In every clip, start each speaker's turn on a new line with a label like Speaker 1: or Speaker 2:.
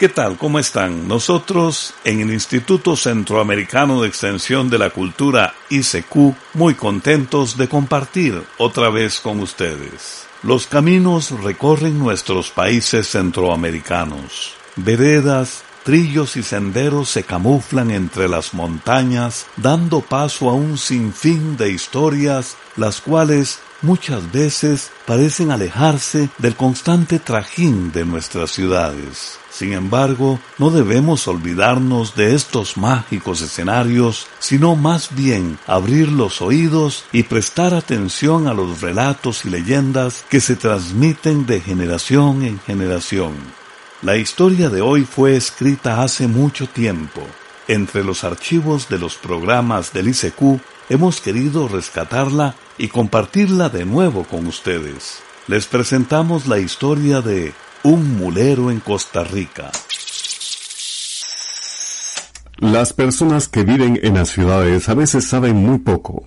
Speaker 1: ¿Qué tal? ¿Cómo están? Nosotros en el Instituto Centroamericano de Extensión de la Cultura ICQ muy contentos de compartir otra vez con ustedes. Los caminos recorren nuestros países centroamericanos. Veredas, trillos y senderos se camuflan entre las montañas, dando paso a un sinfín de historias, las cuales muchas veces parecen alejarse del constante trajín de nuestras ciudades. Sin embargo, no debemos olvidarnos de estos mágicos escenarios, sino más bien abrir los oídos y prestar atención a los relatos y leyendas que se transmiten de generación en generación. La historia de hoy fue escrita hace mucho tiempo. Entre los archivos de los programas del ICQ hemos querido rescatarla y compartirla de nuevo con ustedes. Les presentamos la historia de un mulero en Costa Rica.
Speaker 2: Las personas que viven en las ciudades a veces saben muy poco.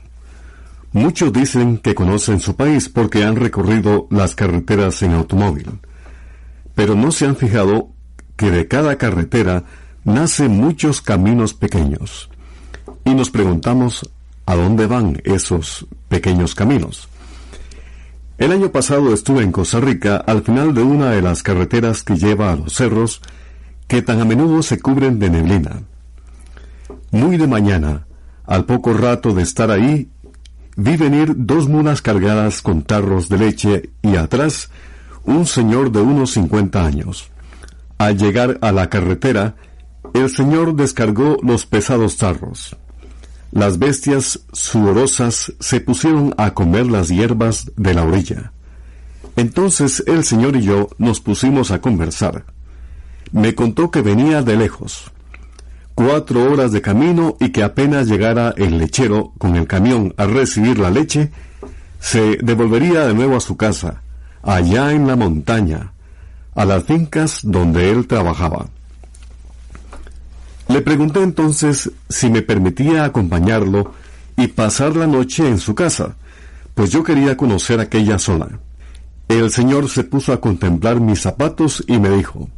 Speaker 2: Muchos dicen que conocen su país porque han recorrido las carreteras en automóvil. Pero no se han fijado que de cada carretera nacen muchos caminos pequeños. Y nos preguntamos a dónde van esos pequeños caminos. El año pasado estuve en Costa Rica al final de una de las carreteras que lleva a los cerros que tan a menudo se cubren de neblina. Muy de mañana, al poco rato de estar ahí, vi venir dos mulas cargadas con tarros de leche y atrás un señor de unos cincuenta años. Al llegar a la carretera, el señor descargó los pesados tarros. Las bestias sudorosas se pusieron a comer las hierbas de la orilla. Entonces el señor y yo nos pusimos a conversar. Me contó que venía de lejos, cuatro horas de camino y que apenas llegara el lechero con el camión a recibir la leche, se devolvería de nuevo a su casa, allá en la montaña, a las fincas donde él trabajaba. Le pregunté entonces si me permitía acompañarlo y pasar la noche en su casa, pues yo quería conocer aquella zona. El señor se puso a contemplar mis zapatos y me dijo,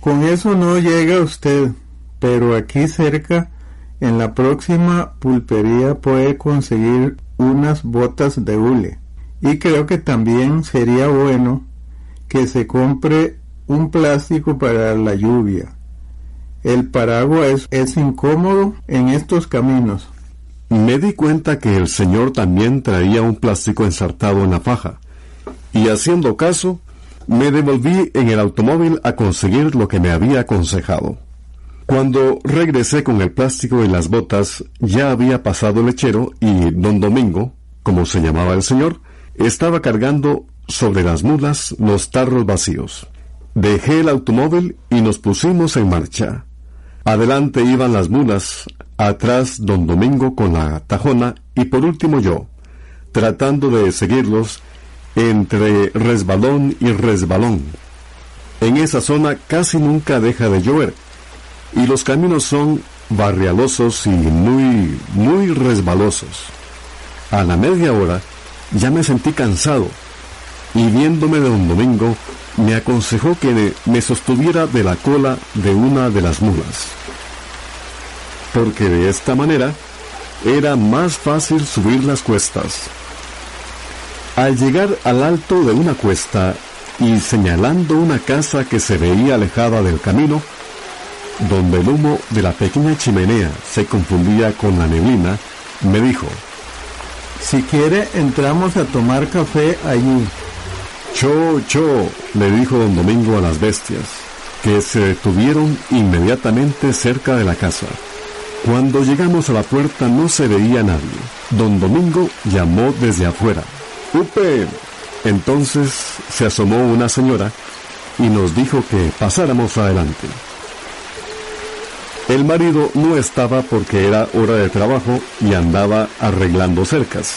Speaker 3: Con eso no llega usted, pero aquí cerca, en la próxima pulpería puede conseguir unas botas de hule. Y creo que también sería bueno que se compre un plástico para la lluvia el paraguas es, incómodo en estos caminos.
Speaker 2: Me di cuenta que el señor también traía un plástico ensartado en la faja, y haciendo caso, me devolví en el automóvil a conseguir lo que me había aconsejado. Cuando regresé con el plástico y las botas, ya había pasado el lechero y don Domingo, como se llamaba el señor, estaba cargando sobre las mulas los tarros vacíos. Dejé el automóvil y nos pusimos en marcha. Adelante iban las mulas, atrás don Domingo con la tajona y por último yo, tratando de seguirlos entre resbalón y resbalón. En esa zona casi nunca deja de llover y los caminos son barrialosos y muy, muy resbalosos. A la media hora ya me sentí cansado y viéndome de don Domingo me aconsejó que me sostuviera de la cola de una de las mulas, porque de esta manera era más fácil subir las cuestas. Al llegar al alto de una cuesta y señalando una casa que se veía alejada del camino, donde el humo de la pequeña chimenea se confundía con la neblina, me dijo,
Speaker 3: Si quiere, entramos a tomar café allí.
Speaker 2: Cho, cho, le dijo don Domingo a las bestias, que se detuvieron inmediatamente cerca de la casa. Cuando llegamos a la puerta no se veía nadie. Don Domingo llamó desde afuera. ¡Upe! Entonces se asomó una señora y nos dijo que pasáramos adelante. El marido no estaba porque era hora de trabajo y andaba arreglando cercas.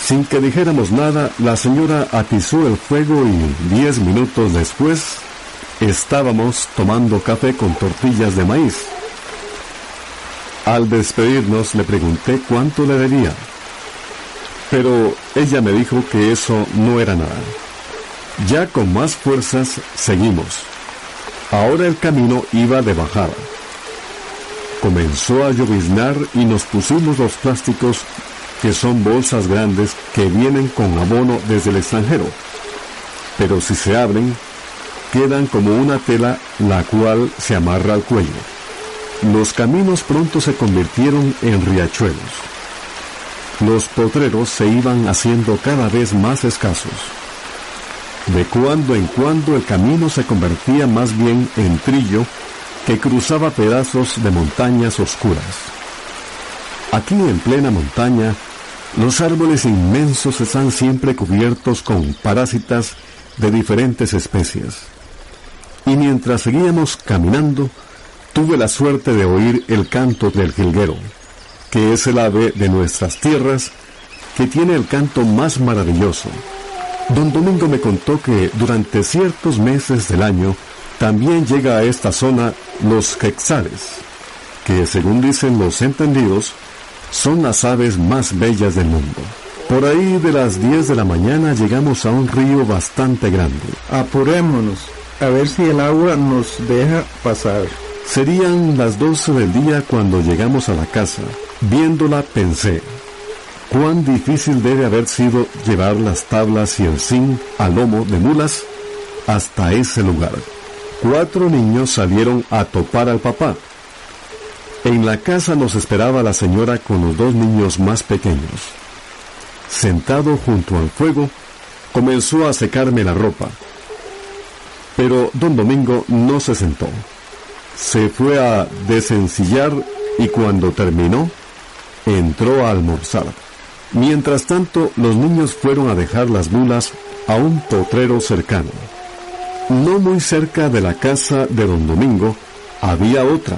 Speaker 2: Sin que dijéramos nada, la señora atizó el fuego y diez minutos después estábamos tomando café con tortillas de maíz. Al despedirnos le pregunté cuánto le debía, pero ella me dijo que eso no era nada. Ya con más fuerzas seguimos. Ahora el camino iba de bajada. Comenzó a lloviznar y nos pusimos los plásticos que son bolsas grandes que vienen con abono desde el extranjero. Pero si se abren, quedan como una tela la cual se amarra al cuello. Los caminos pronto se convirtieron en riachuelos. Los potreros se iban haciendo cada vez más escasos. De cuando en cuando el camino se convertía más bien en trillo que cruzaba pedazos de montañas oscuras. Aquí en plena montaña, los árboles inmensos están siempre cubiertos con parásitas de diferentes especies. Y mientras seguíamos caminando, tuve la suerte de oír el canto del jilguero, que es el ave de nuestras tierras que tiene el canto más maravilloso Don Domingo me contó que durante ciertos meses del año también llega a esta zona los quexales, que según dicen los entendidos, son las aves más bellas del mundo. Por ahí de las 10 de la mañana llegamos a un río bastante grande.
Speaker 3: Apurémonos, a ver si el agua nos deja pasar.
Speaker 2: Serían las 12 del día cuando llegamos a la casa. Viéndola pensé, cuán difícil debe haber sido llevar las tablas y el zinc al lomo de mulas hasta ese lugar. Cuatro niños salieron a topar al papá. En la casa nos esperaba la señora con los dos niños más pequeños. Sentado junto al fuego, comenzó a secarme la ropa. Pero don Domingo no se sentó. Se fue a desencillar y cuando terminó, entró a almorzar. Mientras tanto, los niños fueron a dejar las mulas a un potrero cercano. No muy cerca de la casa de don Domingo había otra.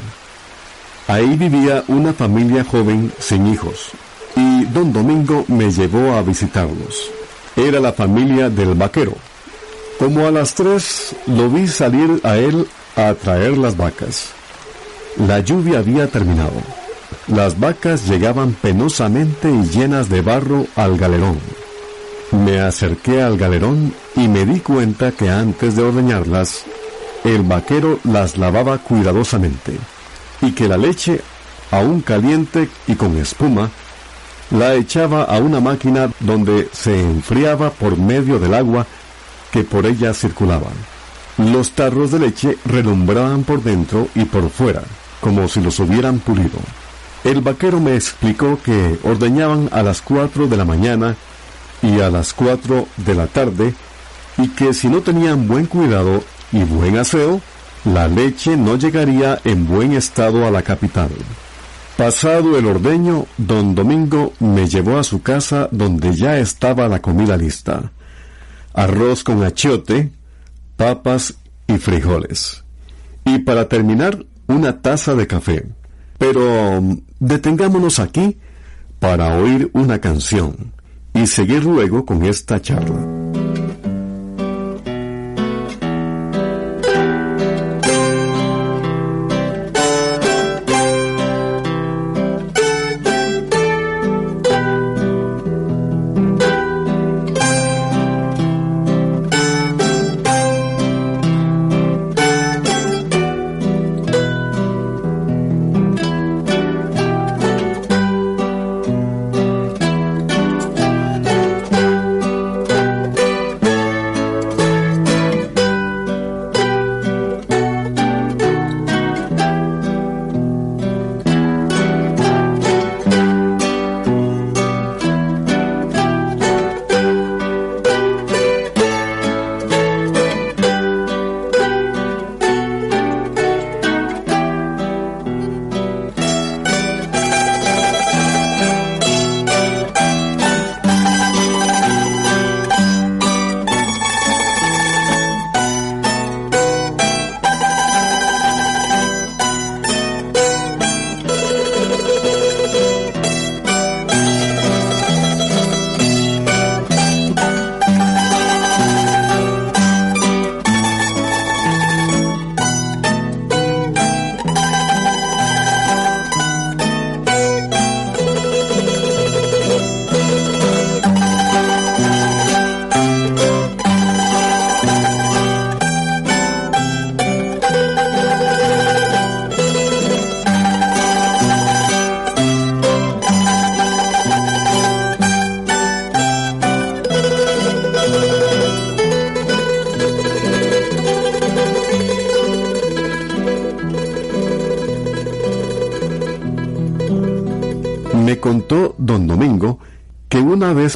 Speaker 2: Ahí vivía una familia joven sin hijos, y don Domingo me llevó a visitarlos. Era la familia del vaquero. Como a las tres lo vi salir a él a traer las vacas. La lluvia había terminado. Las vacas llegaban penosamente y llenas de barro al galerón. Me acerqué al galerón y me di cuenta que antes de ordeñarlas, el vaquero las lavaba cuidadosamente y que la leche, aún caliente y con espuma, la echaba a una máquina donde se enfriaba por medio del agua que por ella circulaba. Los tarros de leche relumbraban por dentro y por fuera, como si los hubieran pulido. El vaquero me explicó que ordeñaban a las 4 de la mañana y a las 4 de la tarde y que si no tenían buen cuidado y buen aseo, la leche no llegaría en buen estado a la capital. Pasado el ordeño, don Domingo me llevó a su casa donde ya estaba la comida lista. Arroz con achiote, papas y frijoles. Y para terminar, una taza de café. Pero um, detengámonos aquí para oír una canción y seguir luego con esta charla.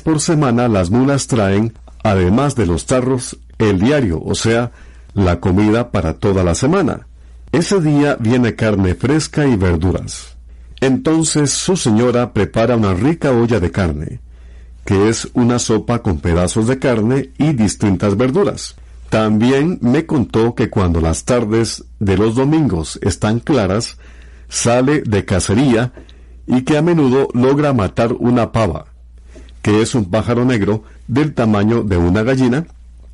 Speaker 2: Por semana las mulas traen, además de los tarros, el diario, o sea, la comida para toda la semana. Ese día viene carne fresca y verduras. Entonces su señora prepara una rica olla de carne, que es una sopa con pedazos de carne y distintas verduras. También me contó que cuando las tardes de los domingos están claras, sale de cacería y que a menudo logra matar una pava, que es un pájaro negro del tamaño de una gallina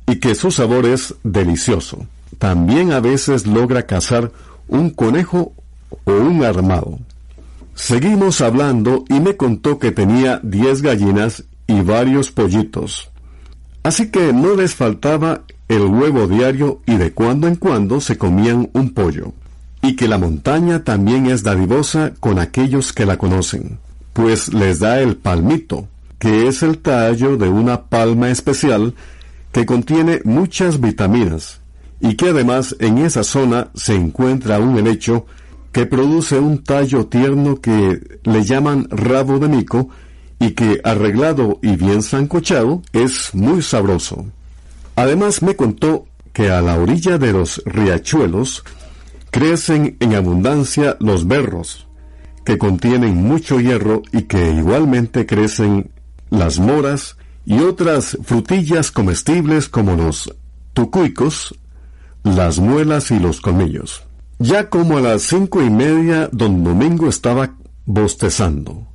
Speaker 2: y que su sabor es delicioso. También a veces logra cazar un conejo o un armado. Seguimos hablando y me contó que tenía diez gallinas y varios pollitos. Así que no les faltaba el huevo diario y de cuando en cuando se comían un pollo. Y que la montaña también es dadivosa con aquellos que la conocen, pues les da el palmito, que es el tallo de una palma especial que contiene muchas vitaminas, y que además en esa zona se encuentra un helecho que produce un tallo tierno que le llaman rabo de mico y que arreglado y bien sancochado es muy sabroso. Además me contó que a la orilla de los riachuelos crecen en abundancia los berros, que contienen mucho hierro y que igualmente crecen las moras y otras frutillas comestibles como los tucuicos, las muelas y los colmillos. Ya como a las cinco y media, don Domingo estaba bostezando.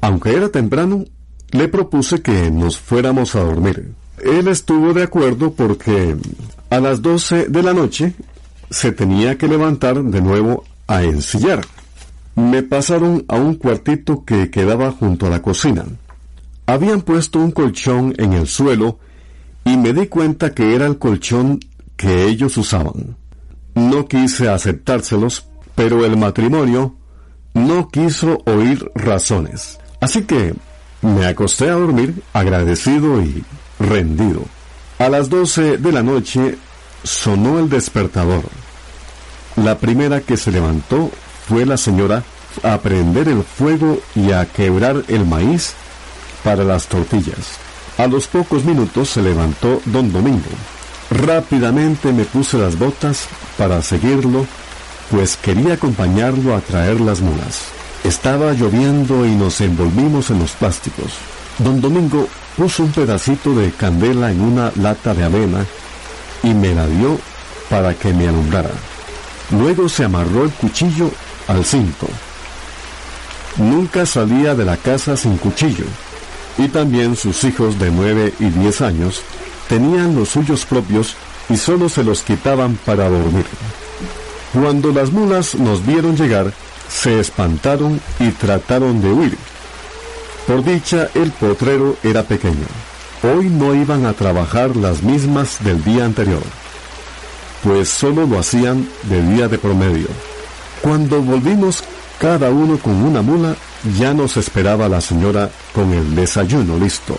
Speaker 2: Aunque era temprano, le propuse que nos fuéramos a dormir. Él estuvo de acuerdo porque a las doce de la noche se tenía que levantar de nuevo a ensillar. Me pasaron a un cuartito que quedaba junto a la cocina. Habían puesto un colchón en el suelo y me di cuenta que era el colchón que ellos usaban. No quise aceptárselos, pero el matrimonio no quiso oír razones. Así que me acosté a dormir agradecido y rendido. A las doce de la noche sonó el despertador. La primera que se levantó fue la señora a prender el fuego y a quebrar el maíz para las tortillas. A los pocos minutos se levantó don Domingo. Rápidamente me puse las botas para seguirlo, pues quería acompañarlo a traer las mulas. Estaba lloviendo y nos envolvimos en los plásticos. Don Domingo puso un pedacito de candela en una lata de avena y me la dio para que me alumbrara. Luego se amarró el cuchillo al cinto. Nunca salía de la casa sin cuchillo y también sus hijos de nueve y diez años tenían los suyos propios y solo se los quitaban para dormir. Cuando las mulas nos vieron llegar, se espantaron y trataron de huir. Por dicha, el potrero era pequeño. Hoy no iban a trabajar las mismas del día anterior, pues solo lo hacían de día de promedio. Cuando volvimos cada uno con una mula, ya nos esperaba la señora con el desayuno listo.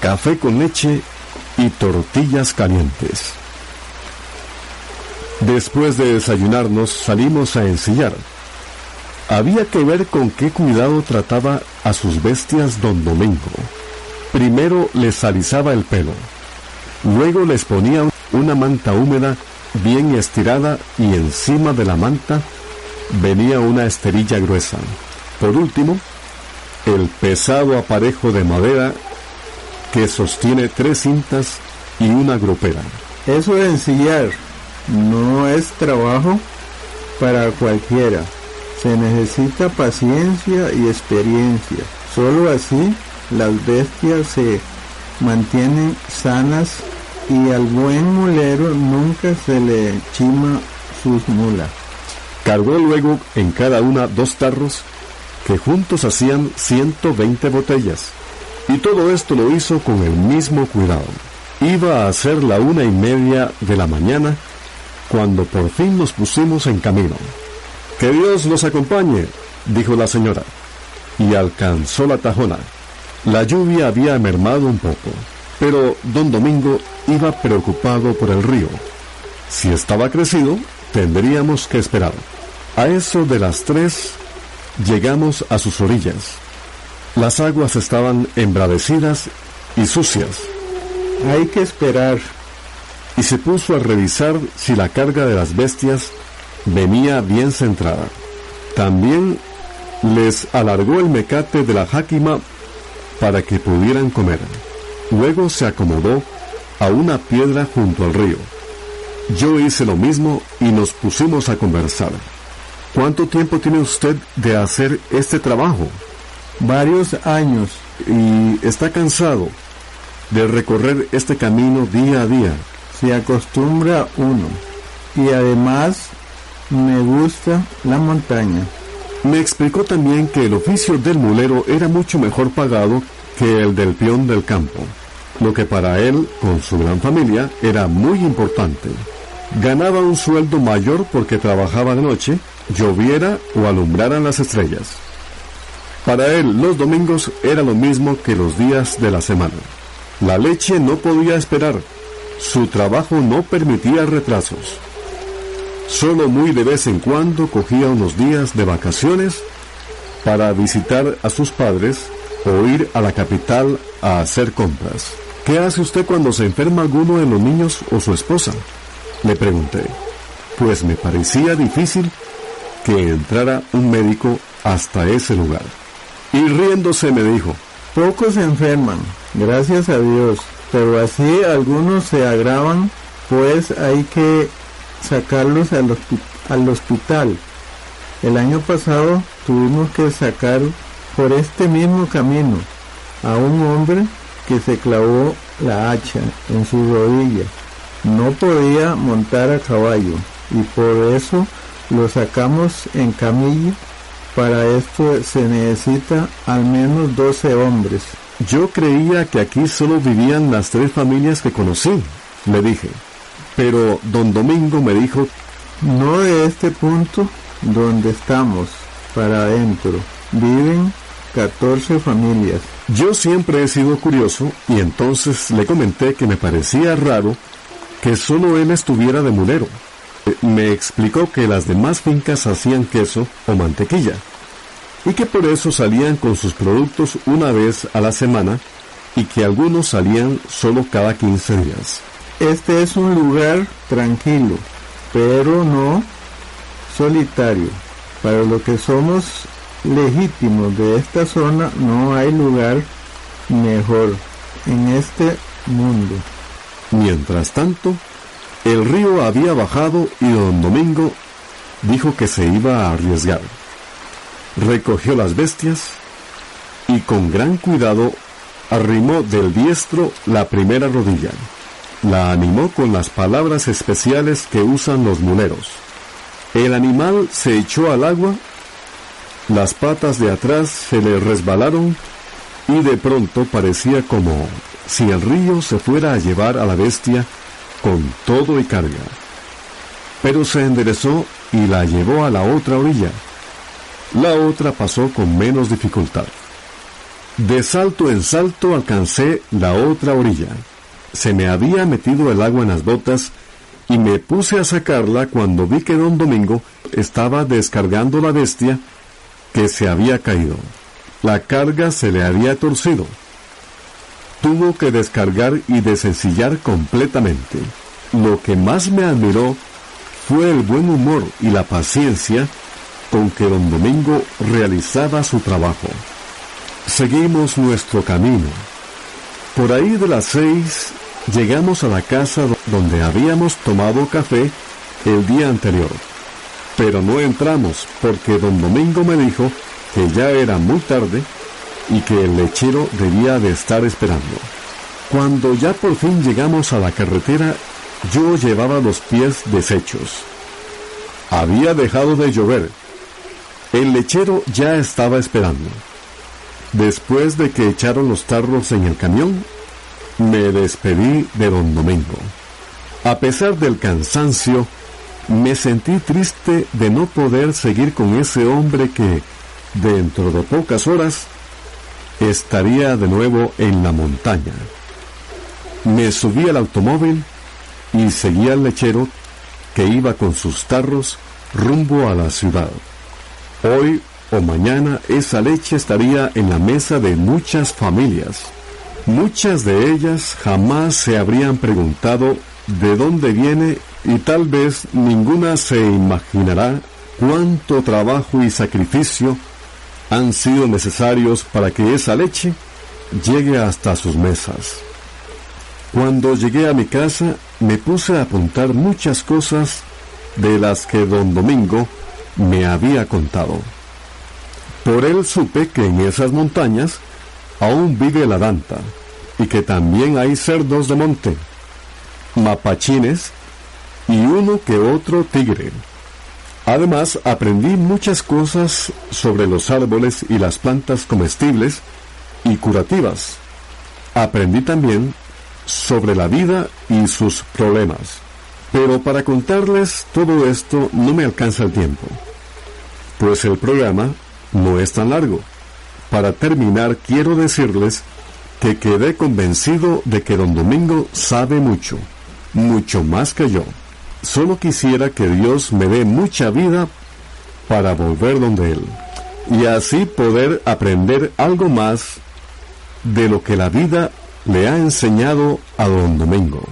Speaker 2: Café con leche y tortillas calientes. Después de desayunarnos salimos a ensillar. Había que ver con qué cuidado trataba a sus bestias don Domingo. Primero les alisaba el pelo, luego les ponía una manta húmeda bien estirada y encima de la manta venía una esterilla gruesa. Por último, el pesado aparejo de madera que sostiene tres cintas y una grupera.
Speaker 3: Eso de ensillar no es trabajo para cualquiera. Se necesita paciencia y experiencia. Solo así las bestias se mantienen sanas y al buen mulero nunca se le chima sus mulas.
Speaker 2: Cargó luego en cada una dos tarros que juntos hacían 120 botellas. Y todo esto lo hizo con el mismo cuidado. Iba a ser la una y media de la mañana cuando por fin nos pusimos en camino. Que Dios nos acompañe, dijo la señora, y alcanzó la tajona. La lluvia había mermado un poco, pero don Domingo iba preocupado por el río. Si estaba crecido, tendríamos que esperar. A eso de las tres, llegamos a sus orillas. Las aguas estaban embravecidas y sucias.
Speaker 3: Hay que esperar.
Speaker 2: Y se puso a revisar si la carga de las bestias venía bien centrada. También les alargó el mecate de la jáquima para que pudieran comer. Luego se acomodó a una piedra junto al río. Yo hice lo mismo y nos pusimos a conversar. ¿Cuánto tiempo tiene usted de hacer este trabajo?
Speaker 3: Varios años.
Speaker 2: ¿Y está cansado de recorrer este camino día a día?
Speaker 3: Se acostumbra uno. Y además me gusta la montaña.
Speaker 2: Me explicó también que el oficio del mulero era mucho mejor pagado que el del peón del campo, lo que para él, con su gran familia, era muy importante. Ganaba un sueldo mayor porque trabajaba de noche, lloviera o alumbraran las estrellas. Para él los domingos era lo mismo que los días de la semana. La leche no podía esperar. Su trabajo no permitía retrasos. Solo muy de vez en cuando cogía unos días de vacaciones para visitar a sus padres o ir a la capital a hacer compras. ¿Qué hace usted cuando se enferma alguno de los niños o su esposa? Le pregunté. Pues me parecía difícil que entrara un médico hasta ese lugar. Y riéndose me dijo,
Speaker 3: Pocos se enferman, gracias a Dios, pero así algunos se agravan, pues hay que sacarlos al, al hospital. El año pasado tuvimos que sacar por este mismo camino a un hombre que se clavó la hacha en su rodilla. No podía montar a caballo y por eso lo sacamos en camilla. Para esto se necesita al menos 12 hombres.
Speaker 2: Yo creía que aquí solo vivían las tres familias que conocí, le dije. Pero don Domingo me dijo,
Speaker 3: no de este punto donde estamos, para adentro, viven 14 familias.
Speaker 2: Yo siempre he sido curioso y entonces le comenté que me parecía raro que solo él estuviera de mulero. Me explicó que las demás fincas hacían queso o mantequilla y que por eso salían con sus productos una vez a la semana y que algunos salían solo cada 15 días.
Speaker 3: Este es un lugar tranquilo, pero no solitario. Para lo que somos legítimos de esta zona no hay lugar mejor en este mundo.
Speaker 2: Mientras tanto, el río había bajado y don Domingo dijo que se iba a arriesgar. Recogió las bestias y con gran cuidado arrimó del diestro la primera rodilla la animó con las palabras especiales que usan los muleros. El animal se echó al agua, las patas de atrás se le resbalaron y de pronto parecía como si el río se fuera a llevar a la bestia con todo y carga. Pero se enderezó y la llevó a la otra orilla. La otra pasó con menos dificultad. De salto en salto alcancé la otra orilla se me había metido el agua en las botas y me puse a sacarla cuando vi que don Domingo estaba descargando la bestia que se había caído. La carga se le había torcido. Tuvo que descargar y desencillar completamente. Lo que más me admiró fue el buen humor y la paciencia con que don Domingo realizaba su trabajo. Seguimos nuestro camino. Por ahí de las seis Llegamos a la casa donde habíamos tomado café el día anterior, pero no entramos porque don Domingo me dijo que ya era muy tarde y que el lechero debía de estar esperando. Cuando ya por fin llegamos a la carretera, yo llevaba los pies deshechos. Había dejado de llover. El lechero ya estaba esperando. Después de que echaron los tarros en el camión, me despedí de don Domingo. A pesar del cansancio, me sentí triste de no poder seguir con ese hombre que, dentro de pocas horas, estaría de nuevo en la montaña. Me subí al automóvil y seguí al lechero que iba con sus tarros rumbo a la ciudad. Hoy o mañana esa leche estaría en la mesa de muchas familias. Muchas de ellas jamás se habrían preguntado de dónde viene y tal vez ninguna se imaginará cuánto trabajo y sacrificio han sido necesarios para que esa leche llegue hasta sus mesas. Cuando llegué a mi casa me puse a apuntar muchas cosas de las que don Domingo me había contado. Por él supe que en esas montañas aún vive la danta y que también hay cerdos de monte, mapachines y uno que otro tigre. Además, aprendí muchas cosas sobre los árboles y las plantas comestibles y curativas. Aprendí también sobre la vida y sus problemas. Pero para contarles todo esto no me alcanza el tiempo, pues el programa no es tan largo. Para terminar, quiero decirles que quedé convencido de que don Domingo sabe mucho, mucho más que yo. Solo quisiera que Dios me dé mucha vida para volver donde Él y así poder aprender algo más de lo que la vida le ha enseñado a don Domingo.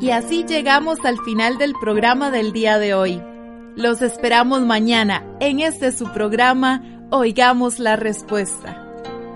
Speaker 4: Y así llegamos al final del programa del día de hoy. Los esperamos mañana en este su programa Oigamos la Respuesta.